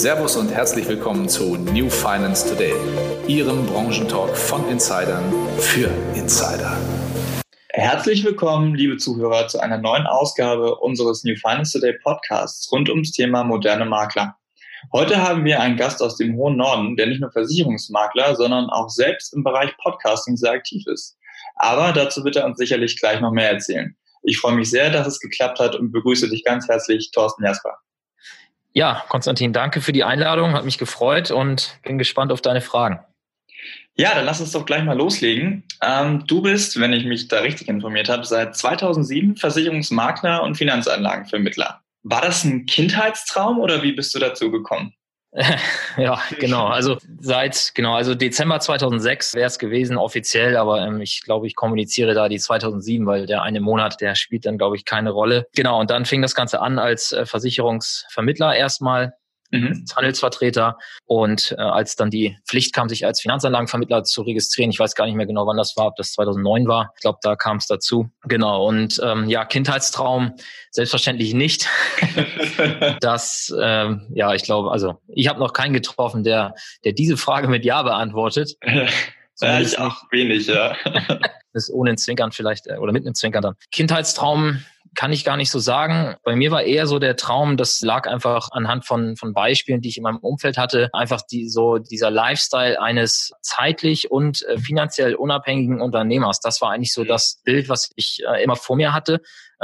Servus und herzlich willkommen zu New Finance Today, Ihrem Branchentalk von Insidern für Insider. Herzlich willkommen, liebe Zuhörer, zu einer neuen Ausgabe unseres New Finance Today Podcasts rund ums Thema moderne Makler. Heute haben wir einen Gast aus dem hohen Norden, der nicht nur Versicherungsmakler, sondern auch selbst im Bereich Podcasting sehr aktiv ist. Aber dazu wird er uns sicherlich gleich noch mehr erzählen. Ich freue mich sehr, dass es geklappt hat und begrüße dich ganz herzlich, Thorsten Jasper. Ja, Konstantin, danke für die Einladung, hat mich gefreut und bin gespannt auf deine Fragen. Ja, dann lass uns doch gleich mal loslegen. Ähm, du bist, wenn ich mich da richtig informiert habe, seit 2007 Versicherungsmakler und Finanzanlagenvermittler. War das ein Kindheitstraum oder wie bist du dazu gekommen? ja, genau. Also seit genau, also Dezember 2006 wäre es gewesen offiziell, aber ähm, ich glaube, ich kommuniziere da die 2007, weil der eine Monat, der spielt dann glaube ich keine Rolle. Genau. Und dann fing das Ganze an als äh, Versicherungsvermittler erstmal mhm. Handelsvertreter. Und äh, als dann die Pflicht kam, sich als Finanzanlagenvermittler zu registrieren, ich weiß gar nicht mehr genau, wann das war, ob das 2009 war. Ich glaube, da kam es dazu. Genau. Und ähm, ja, Kindheitstraum selbstverständlich nicht. das, ähm, ja, ich glaube, also ich habe noch keinen getroffen, der, der diese Frage mit Ja beantwortet. ja, ich auch wenig, ja. Das ohne ein Zwinkern vielleicht, äh, oder mit einem Zwinkern dann. Kindheitstraum kann ich gar nicht so sagen. Bei mir war eher so der Traum, das lag einfach anhand von, von Beispielen, die ich in meinem Umfeld hatte, einfach die, so dieser Lifestyle eines zeitlich und äh, finanziell unabhängigen Unternehmers. Das war eigentlich so das Bild, was ich äh, immer vor mir hatte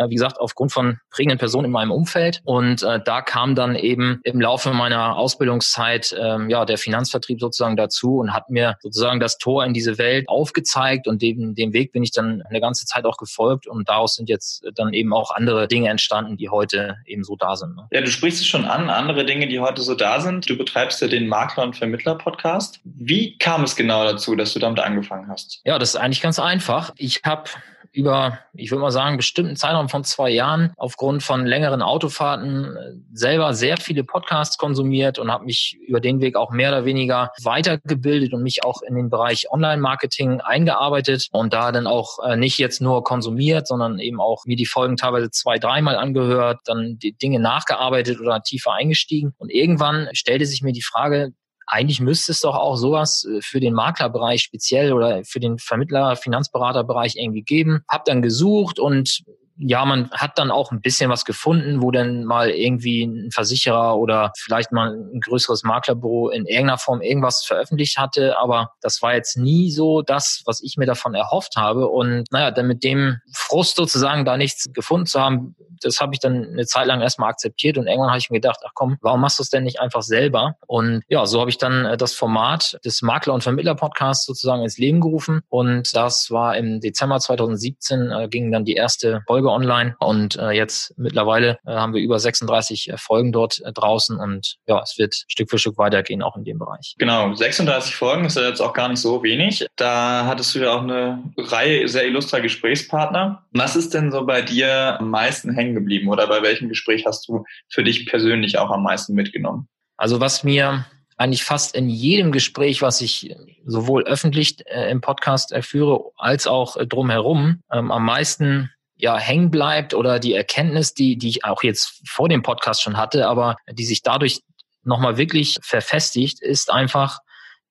wie gesagt, aufgrund von prägenden Personen in meinem Umfeld. Und äh, da kam dann eben im Laufe meiner Ausbildungszeit ähm, ja der Finanzvertrieb sozusagen dazu und hat mir sozusagen das Tor in diese Welt aufgezeigt und dem, dem Weg bin ich dann eine ganze Zeit auch gefolgt und daraus sind jetzt dann eben auch andere Dinge entstanden, die heute eben so da sind. Ne? Ja, du sprichst es schon an, andere Dinge, die heute so da sind. Du betreibst ja den Makler- und Vermittler-Podcast. Wie kam es genau dazu, dass du damit angefangen hast? Ja, das ist eigentlich ganz einfach. Ich habe über, ich würde mal sagen, bestimmten Zeitraum von zwei Jahren aufgrund von längeren Autofahrten äh, selber sehr viele Podcasts konsumiert und habe mich über den Weg auch mehr oder weniger weitergebildet und mich auch in den Bereich Online-Marketing eingearbeitet und da dann auch äh, nicht jetzt nur konsumiert, sondern eben auch mir die Folgen teilweise zwei, dreimal angehört, dann die Dinge nachgearbeitet oder tiefer eingestiegen. Und irgendwann stellte sich mir die Frage, eigentlich müsste es doch auch sowas äh, für den Maklerbereich speziell oder für den Vermittler, Finanzberaterbereich irgendwie geben. Hab dann gesucht und ja, man hat dann auch ein bisschen was gefunden, wo dann mal irgendwie ein Versicherer oder vielleicht mal ein größeres Maklerbüro in irgendeiner Form irgendwas veröffentlicht hatte. Aber das war jetzt nie so das, was ich mir davon erhofft habe. Und naja, dann mit dem Frust sozusagen da nichts gefunden zu haben, das habe ich dann eine Zeit lang erstmal akzeptiert und irgendwann habe ich mir gedacht, ach komm, warum machst du es denn nicht einfach selber? Und ja, so habe ich dann äh, das Format des Makler- und Vermittler-Podcasts sozusagen ins Leben gerufen. Und das war im Dezember 2017, äh, ging dann die erste Folge online und äh, jetzt mittlerweile äh, haben wir über 36 äh, Folgen dort äh, draußen und ja, es wird Stück für Stück weitergehen, auch in dem Bereich. Genau, 36 Folgen ist ja jetzt auch gar nicht so wenig. Da hattest du ja auch eine Reihe sehr illustrer Gesprächspartner. Was ist denn so bei dir am meisten hängen geblieben oder bei welchem Gespräch hast du für dich persönlich auch am meisten mitgenommen? Also was mir eigentlich fast in jedem Gespräch, was ich sowohl öffentlich äh, im Podcast äh, führe, als auch äh, drumherum ähm, am meisten ja hängen bleibt oder die Erkenntnis, die, die ich auch jetzt vor dem Podcast schon hatte, aber die sich dadurch nochmal wirklich verfestigt, ist einfach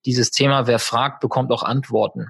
dieses Thema, wer fragt, bekommt auch Antworten.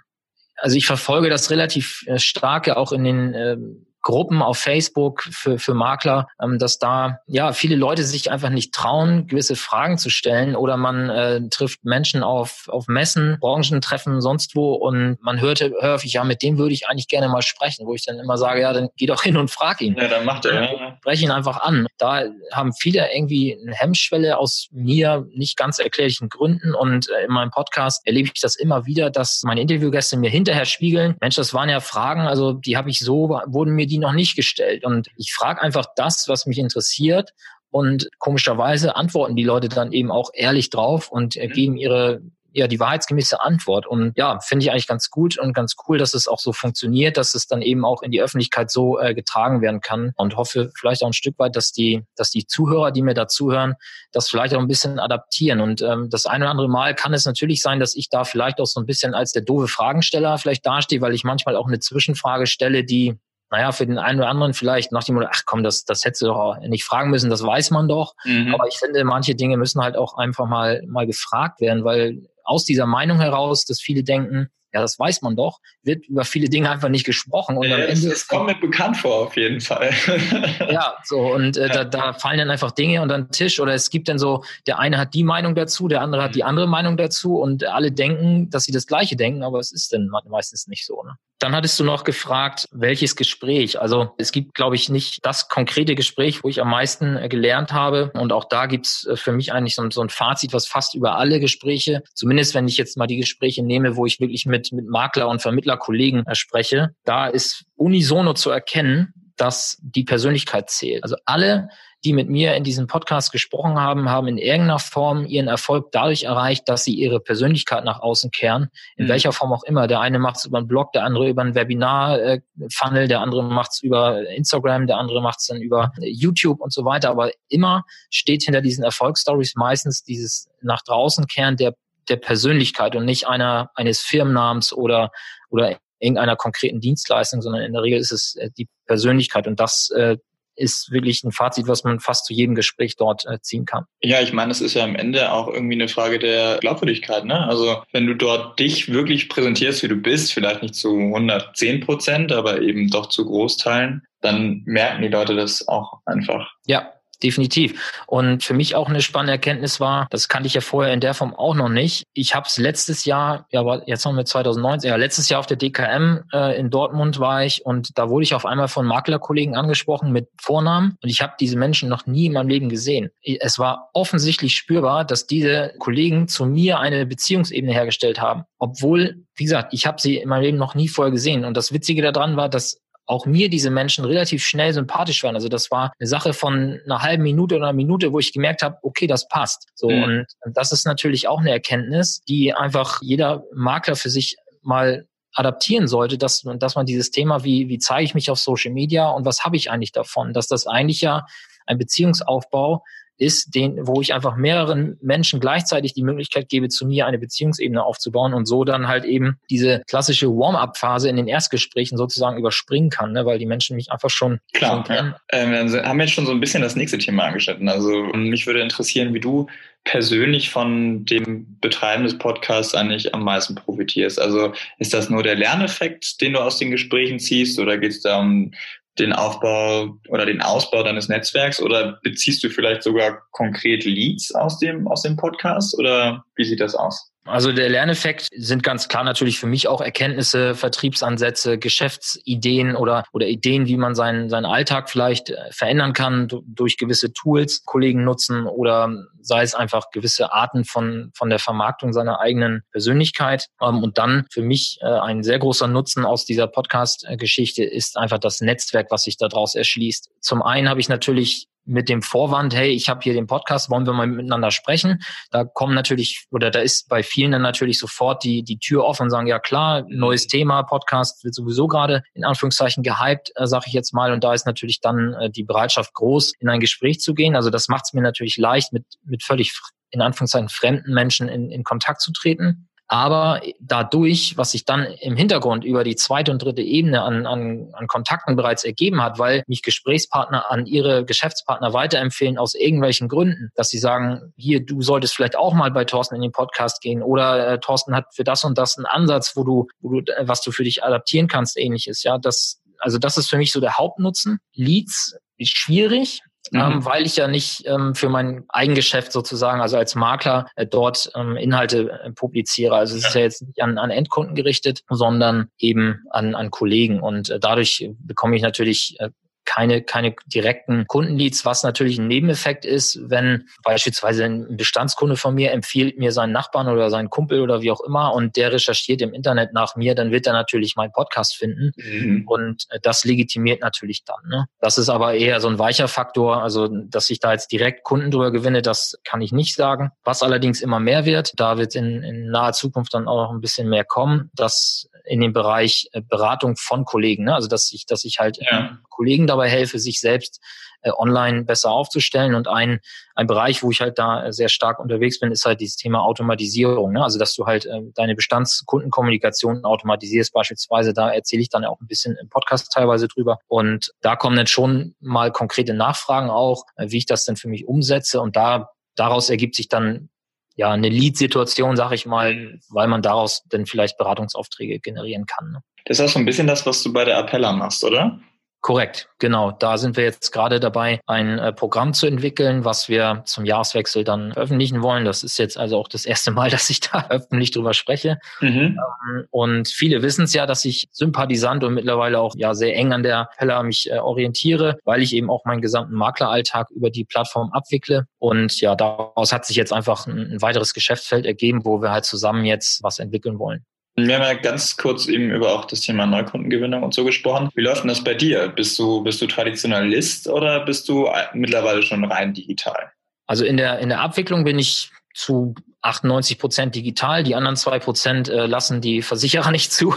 Also ich verfolge das relativ äh, stark auch in den ähm, Gruppen auf Facebook für, für Makler, ähm, dass da ja viele Leute sich einfach nicht trauen, gewisse Fragen zu stellen oder man äh, trifft Menschen auf, auf Messen, Branchentreffen, sonst wo und man hörte häufig, ja, mit dem würde ich eigentlich gerne mal sprechen, wo ich dann immer sage, ja, dann geh doch hin und frag ihn. Ja, dann macht er. Ja. Sprech ihn einfach an. Da haben viele irgendwie eine Hemmschwelle aus mir nicht ganz erklärlichen Gründen und äh, in meinem Podcast erlebe ich das immer wieder, dass meine Interviewgäste mir hinterher spiegeln, Mensch, das waren ja Fragen, also die habe ich so, wurden mir die die noch nicht gestellt. Und ich frage einfach das, was mich interessiert. Und komischerweise antworten die Leute dann eben auch ehrlich drauf und mhm. geben ihre ja die wahrheitsgemäße Antwort. Und ja, finde ich eigentlich ganz gut und ganz cool, dass es auch so funktioniert, dass es dann eben auch in die Öffentlichkeit so äh, getragen werden kann. Und hoffe vielleicht auch ein Stück weit, dass die, dass die Zuhörer, die mir dazuhören, das vielleicht auch ein bisschen adaptieren. Und ähm, das eine oder andere Mal kann es natürlich sein, dass ich da vielleicht auch so ein bisschen als der doofe Fragensteller vielleicht dastehe, weil ich manchmal auch eine Zwischenfrage stelle, die naja, für den einen oder anderen vielleicht nach dem Motto, ach komm, das, das hättest du doch nicht fragen müssen, das weiß man doch. Mhm. Aber ich finde, manche Dinge müssen halt auch einfach mal, mal gefragt werden, weil aus dieser Meinung heraus, dass viele denken, ja, das weiß man doch, wird über viele Dinge einfach nicht gesprochen. Und ja, am Ende es, kommt mir bekannt vor, auf jeden Fall. ja, so, und äh, da, da fallen dann einfach Dinge unter den Tisch oder es gibt dann so, der eine hat die Meinung dazu, der andere hat die mhm. andere Meinung dazu und alle denken, dass sie das Gleiche denken, aber es ist dann meistens nicht so. Ne? Dann hattest du noch gefragt, welches Gespräch? Also es gibt, glaube ich, nicht das konkrete Gespräch, wo ich am meisten äh, gelernt habe. Und auch da gibt's äh, für mich eigentlich so, so ein Fazit, was fast über alle Gespräche, zumindest wenn ich jetzt mal die Gespräche nehme, wo ich wirklich mit, mit Makler und Vermittlerkollegen äh, spreche, da ist unisono zu erkennen, dass die Persönlichkeit zählt. Also alle die mit mir in diesem Podcast gesprochen haben, haben in irgendeiner Form ihren Erfolg dadurch erreicht, dass sie ihre Persönlichkeit nach außen kehren, in mhm. welcher Form auch immer. Der eine macht es über einen Blog, der andere über einen Webinar-Funnel, der andere macht es über Instagram, der andere macht es dann über YouTube und so weiter. Aber immer steht hinter diesen Erfolgsstories meistens dieses nach draußen kehren der der Persönlichkeit und nicht einer eines Firmennamens oder oder irgendeiner konkreten Dienstleistung, sondern in der Regel ist es äh, die Persönlichkeit und das äh, ist wirklich ein Fazit, was man fast zu jedem Gespräch dort äh, ziehen kann. Ja, ich meine, es ist ja am Ende auch irgendwie eine Frage der Glaubwürdigkeit. Ne? Also wenn du dort dich wirklich präsentierst, wie du bist, vielleicht nicht zu 110 Prozent, aber eben doch zu Großteilen, dann merken die Leute das auch einfach. Ja, definitiv. Und für mich auch eine spannende Erkenntnis war, das kannte ich ja vorher in der Form auch noch nicht. Ich habe es letztes Jahr, ja, aber jetzt haben wir 2019, ja, letztes Jahr auf der DKM äh, in Dortmund war ich und da wurde ich auf einmal von Maklerkollegen angesprochen mit Vornamen und ich habe diese Menschen noch nie in meinem Leben gesehen. Es war offensichtlich spürbar, dass diese Kollegen zu mir eine Beziehungsebene hergestellt haben, obwohl wie gesagt, ich habe sie in meinem Leben noch nie vorher gesehen. Und das Witzige daran war, dass auch mir diese Menschen relativ schnell sympathisch waren. Also das war eine Sache von einer halben Minute oder einer Minute, wo ich gemerkt habe, okay, das passt. So mhm. und, und das ist natürlich auch eine Erkenntnis, die einfach jeder Makler für sich mal adaptieren sollte, dass, dass man dieses Thema, wie, wie zeige ich mich auf Social Media und was habe ich eigentlich davon, dass das eigentlich ja ein Beziehungsaufbau ist, den, wo ich einfach mehreren Menschen gleichzeitig die Möglichkeit gebe, zu mir eine Beziehungsebene aufzubauen und so dann halt eben diese klassische Warm-up-Phase in den Erstgesprächen sozusagen überspringen kann, ne, weil die Menschen mich einfach schon klar. Schon ja. ähm, wir haben jetzt schon so ein bisschen das nächste Thema angeschnitten. Also mich würde interessieren, wie du persönlich von dem Betreiben des Podcasts eigentlich am meisten profitierst? Also ist das nur der Lerneffekt, den du aus den Gesprächen ziehst, oder geht es da um den Aufbau oder den Ausbau deines Netzwerks oder beziehst du vielleicht sogar konkret Leads aus dem, aus dem Podcast oder wie sieht das aus? Also der Lerneffekt sind ganz klar natürlich für mich auch Erkenntnisse, Vertriebsansätze, Geschäftsideen oder, oder Ideen, wie man seinen, seinen Alltag vielleicht äh, verändern kann durch gewisse Tools, Kollegen nutzen oder sei es einfach gewisse Arten von, von der Vermarktung seiner eigenen Persönlichkeit. Ähm, und dann für mich äh, ein sehr großer Nutzen aus dieser Podcast-Geschichte ist einfach das Netzwerk, was sich daraus erschließt. Zum einen habe ich natürlich mit dem Vorwand, hey, ich habe hier den Podcast, wollen wir mal miteinander sprechen? Da kommen natürlich, oder da ist bei vielen dann natürlich sofort die, die Tür offen und sagen, ja klar, neues Thema, Podcast wird sowieso gerade in Anführungszeichen gehypt, äh, sage ich jetzt mal. Und da ist natürlich dann äh, die Bereitschaft groß, in ein Gespräch zu gehen. Also das macht es mir natürlich leicht, mit, mit völlig in Anführungszeichen fremden Menschen in, in Kontakt zu treten. Aber dadurch, was sich dann im Hintergrund über die zweite und dritte Ebene an, an, an Kontakten bereits ergeben hat, weil mich Gesprächspartner an ihre Geschäftspartner weiterempfehlen aus irgendwelchen Gründen, dass sie sagen, hier, du solltest vielleicht auch mal bei Thorsten in den Podcast gehen oder äh, Thorsten hat für das und das einen Ansatz, wo du, wo du, äh, was du für dich adaptieren kannst, ähnliches. Ja, das, also das ist für mich so der Hauptnutzen. Leads ist schwierig, mhm. ähm, weil ich ja nicht ähm, für mein Eigengeschäft sozusagen, also als Makler äh, dort ähm, Inhalte äh, publiziere. Also es ja. ist ja jetzt nicht an, an Endkunden gerichtet, sondern eben an, an Kollegen. Und äh, dadurch bekomme ich natürlich äh, keine, keine direkten Kundenleads, was natürlich ein Nebeneffekt ist, wenn beispielsweise ein Bestandskunde von mir empfiehlt mir seinen Nachbarn oder seinen Kumpel oder wie auch immer und der recherchiert im Internet nach mir, dann wird er natürlich meinen Podcast finden mhm. und das legitimiert natürlich dann. Ne? Das ist aber eher so ein weicher Faktor, also dass ich da jetzt direkt Kunden drüber gewinne, das kann ich nicht sagen. Was allerdings immer mehr wird, da wird in, in naher Zukunft dann auch noch ein bisschen mehr kommen, das in den Bereich äh, Beratung von Kollegen. Ne? Also dass ich, dass ich halt ja. Kollegen dabei helfe, sich selbst äh, online besser aufzustellen. Und ein, ein Bereich, wo ich halt da sehr stark unterwegs bin, ist halt dieses Thema Automatisierung. Ne? Also dass du halt äh, deine Bestandskundenkommunikation automatisierst beispielsweise. Da erzähle ich dann auch ein bisschen im Podcast teilweise drüber. Und da kommen dann schon mal konkrete Nachfragen auch, äh, wie ich das denn für mich umsetze. Und da daraus ergibt sich dann ja eine Lead-Situation, sag ich mal, weil man daraus dann vielleicht Beratungsaufträge generieren kann. Ne? Das ist auch so ein bisschen das, was du bei der Appella machst, oder? Korrekt, genau. Da sind wir jetzt gerade dabei, ein äh, Programm zu entwickeln, was wir zum Jahreswechsel dann veröffentlichen wollen. Das ist jetzt also auch das erste Mal, dass ich da öffentlich drüber spreche. Mhm. Ähm, und viele wissen es ja, dass ich Sympathisant und mittlerweile auch ja sehr eng an der Pella mich äh, orientiere, weil ich eben auch meinen gesamten Makleralltag über die Plattform abwickle. Und ja, daraus hat sich jetzt einfach ein, ein weiteres Geschäftsfeld ergeben, wo wir halt zusammen jetzt was entwickeln wollen. Wir haben ja ganz kurz eben über auch das Thema Neukundengewinnung und so gesprochen. Wie läuft denn das bei dir? Bist du, bist du Traditionalist oder bist du mittlerweile schon rein digital? Also in der, in der Abwicklung bin ich zu 98 Prozent digital. Die anderen zwei Prozent äh, lassen die Versicherer nicht zu.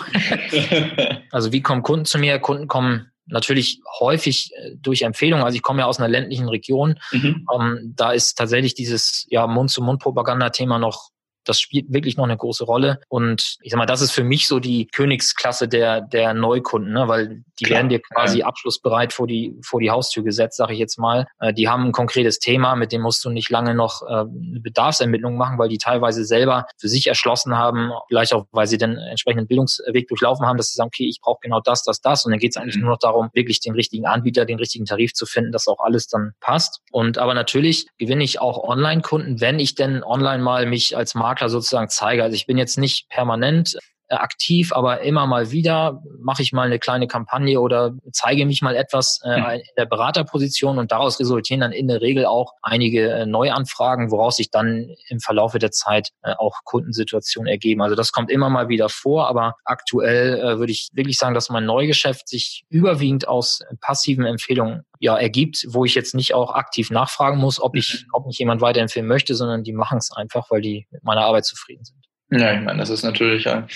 also wie kommen Kunden zu mir? Kunden kommen natürlich häufig äh, durch Empfehlungen. Also ich komme ja aus einer ländlichen Region. Mhm. Ähm, da ist tatsächlich dieses ja, Mund-zu-Mund-Propaganda-Thema noch das spielt wirklich noch eine große Rolle. Und ich sag mal, das ist für mich so die Königsklasse der, der Neukunden, ne? weil die Klar. werden dir quasi ja. abschlussbereit vor die, vor die Haustür gesetzt, sage ich jetzt mal. Äh, die haben ein konkretes Thema, mit dem musst du nicht lange noch äh, eine Bedarfsermittlung machen, weil die teilweise selber für sich erschlossen haben, vielleicht auch, weil sie den entsprechenden Bildungsweg durchlaufen haben, dass sie sagen, okay, ich brauche genau das, das, das. Und dann geht es eigentlich mhm. nur noch darum, wirklich den richtigen Anbieter, den richtigen Tarif zu finden, dass auch alles dann passt. Und aber natürlich gewinne ich auch Online-Kunden, wenn ich denn online mal mich als Markt Makler sozusagen zeige. Also ich bin jetzt nicht permanent aktiv, aber immer mal wieder mache ich mal eine kleine Kampagne oder zeige mich mal etwas äh, hm. in der Beraterposition und daraus resultieren dann in der Regel auch einige äh, Neuanfragen, woraus sich dann im Verlaufe der Zeit äh, auch Kundensituationen ergeben. Also das kommt immer mal wieder vor, aber aktuell äh, würde ich wirklich sagen, dass mein Neugeschäft sich überwiegend aus passiven Empfehlungen ja ergibt, wo ich jetzt nicht auch aktiv nachfragen muss, ob ich, mhm. ob mich jemand weiterempfehlen möchte, sondern die machen es einfach, weil die mit meiner Arbeit zufrieden sind. Ja, ich meine, das ist natürlich ein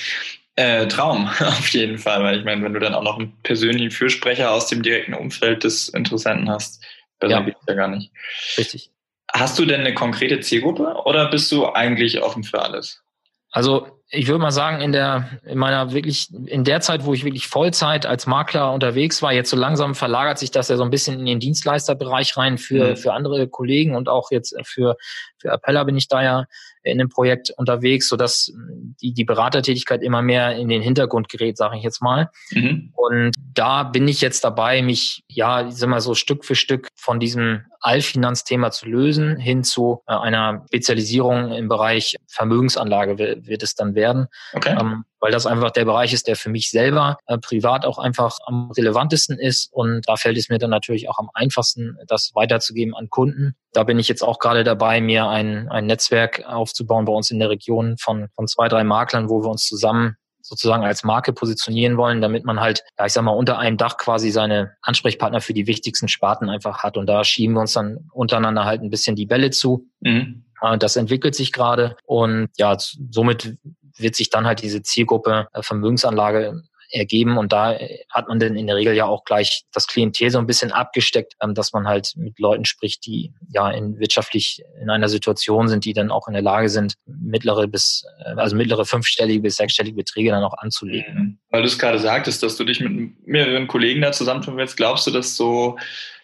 äh, Traum auf jeden Fall, weil ich meine, wenn du dann auch noch einen persönlichen Fürsprecher aus dem direkten Umfeld des Interessenten hast, besser ja. geht's ja gar nicht. Richtig. Hast du denn eine konkrete Zielgruppe oder bist du eigentlich offen für alles? Also ich würde mal sagen, in der, in meiner wirklich, in der Zeit, wo ich wirklich Vollzeit als Makler unterwegs war, jetzt so langsam verlagert sich das ja so ein bisschen in den Dienstleisterbereich rein für, mhm. für andere Kollegen und auch jetzt für, für Appella bin ich da ja in dem Projekt unterwegs, so dass die, die Beratertätigkeit immer mehr in den Hintergrund gerät, sage ich jetzt mal. Mhm. Und da bin ich jetzt dabei, mich ja, ich sag mal so Stück für Stück von diesem Allfinanzthema zu lösen, hin zu äh, einer Spezialisierung im Bereich Vermögensanlage wird es dann werden. Okay. Ähm, weil das einfach der Bereich ist, der für mich selber äh, privat auch einfach am relevantesten ist. Und da fällt es mir dann natürlich auch am einfachsten, das weiterzugeben an Kunden. Da bin ich jetzt auch gerade dabei, mir ein, ein Netzwerk aufzubauen bei uns in der Region von, von zwei, drei Maklern, wo wir uns zusammen sozusagen als Marke positionieren wollen, damit man halt, ja, ich sag mal, unter einem Dach quasi seine Ansprechpartner für die wichtigsten Sparten einfach hat. Und da schieben wir uns dann untereinander halt ein bisschen die Bälle zu. Mhm. Äh, das entwickelt sich gerade und ja, somit wird sich dann halt diese Zielgruppe äh, Vermögensanlage ergeben und da hat man dann in der Regel ja auch gleich das Klientel so ein bisschen abgesteckt, ähm, dass man halt mit Leuten spricht, die ja in wirtschaftlich in einer Situation sind, die dann auch in der Lage sind, mittlere bis äh, also mittlere fünfstellige bis sechsstellige Beträge dann auch anzulegen. Mhm. Weil du es gerade sagtest, dass du dich mit mehreren Kollegen da zusammentun willst, glaubst du, dass so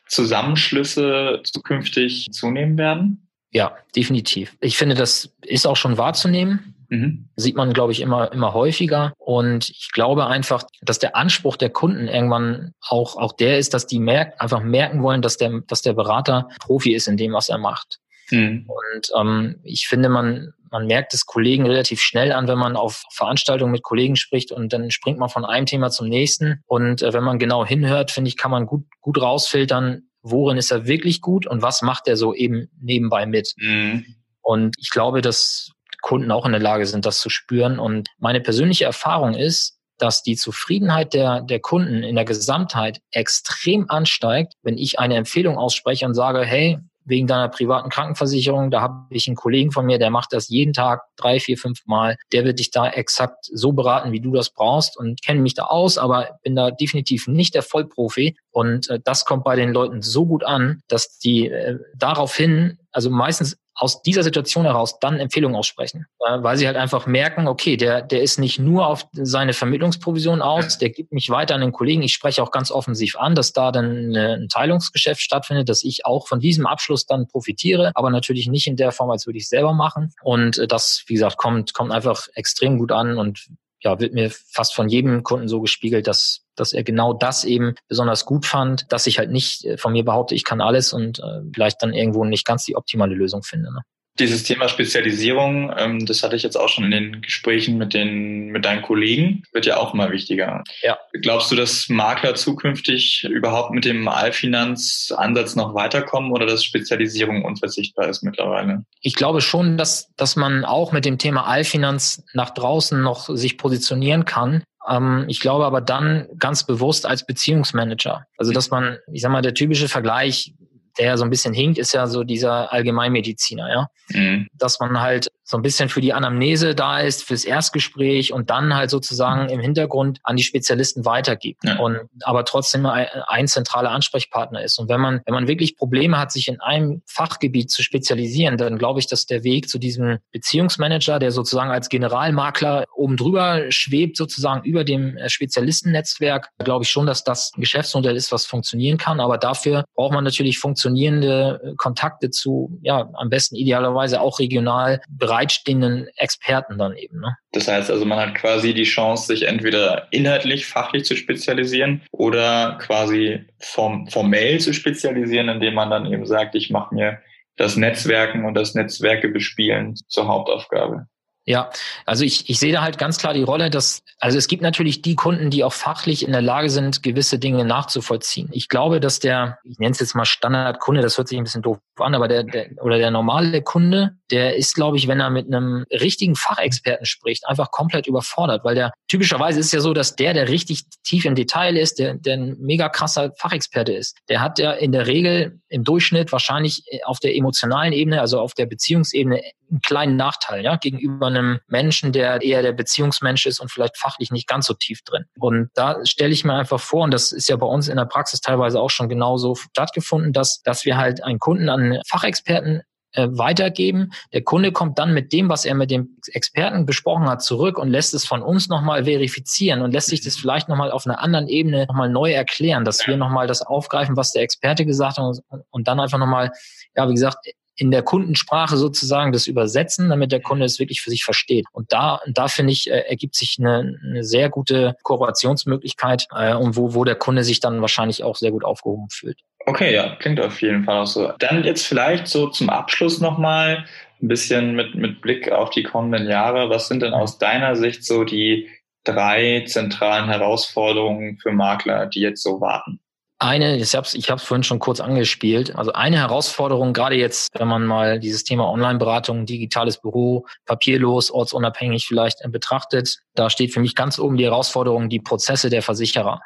Zusammenschlüsse zukünftig zunehmen werden? Ja, definitiv. Ich finde, das ist auch schon wahrzunehmen. Mhm. Sieht man, glaube ich, immer, immer häufiger. Und ich glaube einfach, dass der Anspruch der Kunden irgendwann auch, auch der ist, dass die merk, einfach merken wollen, dass der, dass der Berater Profi ist in dem, was er macht. Mhm. Und ähm, ich finde, man, man merkt es Kollegen relativ schnell an, wenn man auf Veranstaltungen mit Kollegen spricht und dann springt man von einem Thema zum nächsten. Und äh, wenn man genau hinhört, finde ich, kann man gut, gut rausfiltern, worin ist er wirklich gut und was macht er so eben nebenbei mit. Mhm. Und ich glaube, dass Kunden auch in der Lage sind, das zu spüren. Und meine persönliche Erfahrung ist, dass die Zufriedenheit der, der Kunden in der Gesamtheit extrem ansteigt, wenn ich eine Empfehlung ausspreche und sage, hey, wegen deiner privaten Krankenversicherung. Da habe ich einen Kollegen von mir, der macht das jeden Tag drei, vier, fünf Mal. Der wird dich da exakt so beraten, wie du das brauchst und kenne mich da aus, aber bin da definitiv nicht der Vollprofi. Und äh, das kommt bei den Leuten so gut an, dass die äh, daraufhin, also meistens aus dieser Situation heraus dann Empfehlungen aussprechen, äh, weil sie halt einfach merken, okay, der, der ist nicht nur auf seine Vermittlungsprovision aus, der gibt mich weiter an den Kollegen. Ich spreche auch ganz offensiv an, dass da dann ein Teilungsgeschäft stattfindet, dass ich auch von diesem Abschluss dann profitiere, aber natürlich nicht in der Form, als würde ich selber machen. Und äh, das, wie gesagt, kommt, kommt einfach extrem gut an und ja, wird mir fast von jedem Kunden so gespiegelt, dass, dass er genau das eben besonders gut fand, dass ich halt nicht äh, von mir behaupte, ich kann alles und äh, vielleicht dann irgendwo nicht ganz die optimale Lösung finde. Ne? Dieses Thema Spezialisierung, ähm, das hatte ich jetzt auch schon in den Gesprächen mit den mit deinen Kollegen, wird ja auch immer wichtiger. Ja. Glaubst du, dass Makler zukünftig überhaupt mit dem Allfinanz-Ansatz noch weiterkommen oder dass Spezialisierung unverzichtbar ist mittlerweile? Ich glaube schon, dass dass man auch mit dem Thema Allfinanz nach draußen noch sich positionieren kann. Ähm, ich glaube aber dann ganz bewusst als Beziehungsmanager. Also dass man, ich sag mal, der typische Vergleich, der so ein bisschen hinkt, ist ja so dieser Allgemeinmediziner, ja. Mhm. Dass man halt so ein bisschen für die Anamnese da ist, fürs Erstgespräch und dann halt sozusagen im Hintergrund an die Spezialisten weitergibt ja. und aber trotzdem ein, zentraler Ansprechpartner ist. Und wenn man, wenn man wirklich Probleme hat, sich in einem Fachgebiet zu spezialisieren, dann glaube ich, dass der Weg zu diesem Beziehungsmanager, der sozusagen als Generalmakler oben drüber schwebt, sozusagen über dem äh, Spezialistennetzwerk, glaube ich schon, dass das ein Geschäftsmodell ist, was funktionieren kann. Aber dafür braucht man natürlich funktionierende Kontakte zu, ja, am besten idealerweise auch regional bereit bereitstehenden Experten dann eben. Ne? Das heißt also, man hat quasi die Chance, sich entweder inhaltlich, fachlich zu spezialisieren oder quasi form formell zu spezialisieren, indem man dann eben sagt, ich mache mir das Netzwerken und das Netzwerke bespielen zur Hauptaufgabe. Ja, also ich, ich sehe da halt ganz klar die Rolle, dass, also es gibt natürlich die Kunden, die auch fachlich in der Lage sind, gewisse Dinge nachzuvollziehen. Ich glaube, dass der, ich nenne es jetzt mal Standardkunde, das hört sich ein bisschen doof an, aber der, der oder der normale Kunde, der ist, glaube ich, wenn er mit einem richtigen Fachexperten spricht, einfach komplett überfordert, weil der typischerweise ist ja so, dass der, der richtig tief im Detail ist, der, der ein mega krasser Fachexperte ist, der hat ja in der Regel im Durchschnitt wahrscheinlich auf der emotionalen Ebene, also auf der Beziehungsebene, einen kleinen Nachteil, ja, gegenüber einem Menschen, der eher der Beziehungsmensch ist und vielleicht fachlich nicht ganz so tief drin. Und da stelle ich mir einfach vor, und das ist ja bei uns in der Praxis teilweise auch schon genauso stattgefunden, dass, dass wir halt einen Kunden an Fachexperten äh, weitergeben. Der Kunde kommt dann mit dem, was er mit dem Experten besprochen hat, zurück und lässt es von uns nochmal verifizieren und lässt sich das vielleicht nochmal auf einer anderen Ebene nochmal neu erklären, dass wir nochmal das aufgreifen, was der Experte gesagt hat und, und dann einfach nochmal, ja, wie gesagt, in der Kundensprache sozusagen das übersetzen, damit der Kunde es wirklich für sich versteht. Und da, da finde ich, äh, ergibt sich eine, eine sehr gute Kooperationsmöglichkeit äh, und wo, wo der Kunde sich dann wahrscheinlich auch sehr gut aufgehoben fühlt. Okay, ja, klingt auf jeden Fall auch so. Dann jetzt vielleicht so zum Abschluss nochmal ein bisschen mit, mit Blick auf die kommenden Jahre. Was sind denn aus deiner Sicht so die drei zentralen Herausforderungen für Makler, die jetzt so warten? Eine, ich habe es ich hab's vorhin schon kurz angespielt, also eine Herausforderung, gerade jetzt, wenn man mal dieses Thema Online-Beratung, digitales Büro, papierlos, ortsunabhängig vielleicht äh, betrachtet, da steht für mich ganz oben die Herausforderung, die Prozesse der Versicherer.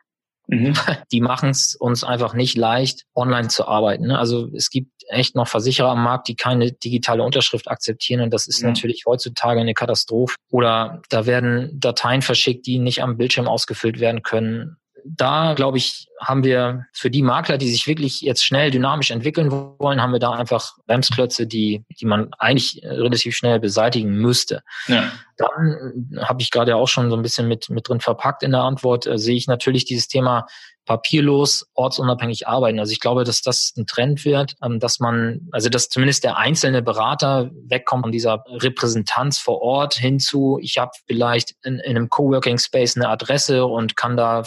Mhm. Die machen es uns einfach nicht leicht, online zu arbeiten. Ne? Also es gibt echt noch Versicherer am Markt, die keine digitale Unterschrift akzeptieren und das ist mhm. natürlich heutzutage eine Katastrophe. Oder da werden Dateien verschickt, die nicht am Bildschirm ausgefüllt werden können da, glaube ich, haben wir für die Makler, die sich wirklich jetzt schnell dynamisch entwickeln wollen, haben wir da einfach Bremsklötze, die, die man eigentlich relativ schnell beseitigen müsste. Ja. Dann äh, habe ich gerade auch schon so ein bisschen mit, mit drin verpackt in der Antwort, äh, sehe ich natürlich dieses Thema papierlos, ortsunabhängig arbeiten. Also ich glaube, dass das ein Trend wird, ähm, dass man, also dass zumindest der einzelne Berater wegkommt von dieser Repräsentanz vor Ort hinzu, ich habe vielleicht in, in einem Coworking Space eine Adresse und kann da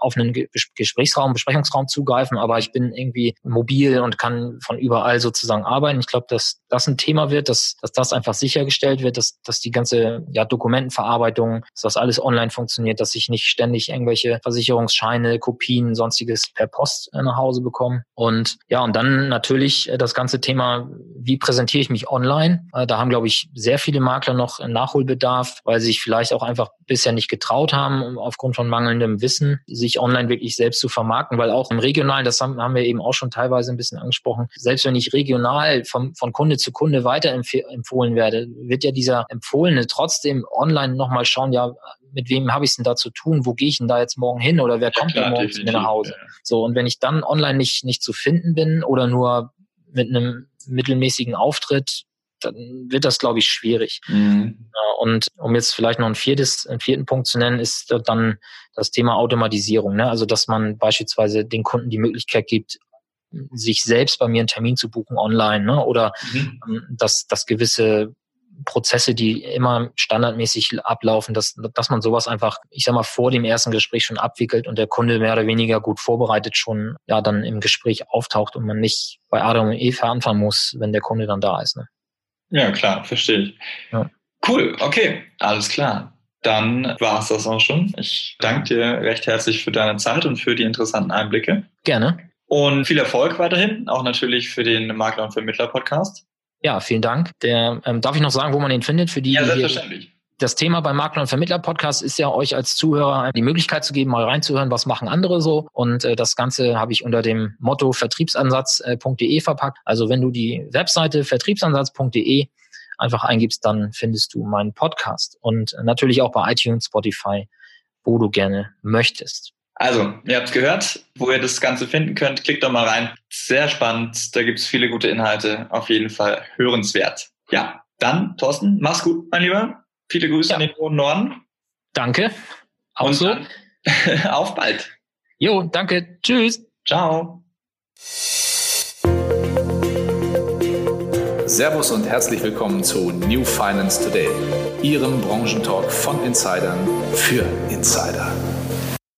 auf einen Gesprächsraum, Besprechungsraum zugreifen, aber ich bin irgendwie mobil und kann von überall sozusagen arbeiten. Ich glaube, dass das ein Thema wird, dass, dass das einfach sichergestellt wird, dass, dass die ganze ja, Dokumentenverarbeitung, dass das alles online funktioniert, dass ich nicht ständig irgendwelche Versicherungsscheine, Kopien Kopien, sonstiges per Post äh, nach Hause bekommen. Und ja, und dann natürlich äh, das ganze Thema, wie präsentiere ich mich online? Äh, da haben, glaube ich, sehr viele Makler noch Nachholbedarf, weil sie sich vielleicht auch einfach bisher nicht getraut haben, aufgrund von mangelndem Wissen, sich online wirklich selbst zu vermarkten, weil auch im Regionalen, das haben, haben wir eben auch schon teilweise ein bisschen angesprochen, selbst wenn ich regional vom, von Kunde zu Kunde weiterempfohlen werde, wird ja dieser Empfohlene trotzdem online nochmal schauen, ja, mit wem habe ich es denn da zu tun? Wo gehe ich denn da jetzt morgen hin? Oder wer ja, kommt klar, morgen zu mir nach Hause? Ja. So, und wenn ich dann online nicht, nicht zu finden bin oder nur mit einem mittelmäßigen Auftritt, dann wird das, glaube ich, schwierig. Mhm. Und um jetzt vielleicht noch ein viertes, einen vierten Punkt zu nennen, ist dann das Thema Automatisierung. Ne? Also, dass man beispielsweise den Kunden die Möglichkeit gibt, sich selbst bei mir einen Termin zu buchen online, ne? oder mhm. Ähm, dass, dass gewisse Prozesse, die immer standardmäßig ablaufen, dass, dass man sowas einfach, ich sag mal, vor dem ersten Gespräch schon abwickelt und der Kunde mehr oder weniger gut vorbereitet schon ja dann im Gespräch auftaucht und man nicht bei Adam und Eva anfangen muss, wenn der Kunde dann da ist. Ne? Ja, klar, verstehe ich. Ja. Cool, okay, alles klar. Dann war es das auch schon. Ich danke dir recht herzlich für deine Zeit und für die interessanten Einblicke. Gerne. Und viel Erfolg weiterhin, auch natürlich für den Makler und Vermittler Podcast. Ja, vielen Dank. Der, ähm, darf ich noch sagen, wo man ihn findet für die? Ja, selbstverständlich. das Thema beim Makler und Vermittler Podcast ist ja euch als Zuhörer die Möglichkeit zu geben, mal reinzuhören, was machen andere so. Und äh, das Ganze habe ich unter dem Motto vertriebsansatz.de verpackt. Also wenn du die Webseite vertriebsansatz.de einfach eingibst, dann findest du meinen Podcast und natürlich auch bei iTunes, Spotify, wo du gerne möchtest. Also, ihr habt gehört, wo ihr das Ganze finden könnt. Klickt doch mal rein. Sehr spannend. Da gibt es viele gute Inhalte. Auf jeden Fall hörenswert. Ja, dann, Thorsten, mach's gut, mein Lieber. Viele Grüße ja. an den hohen Norden. Danke. Auch Und so. auf bald. Jo, danke. Tschüss. Ciao. Servus und herzlich willkommen zu New Finance Today, Ihrem Branchentalk von Insidern für Insider.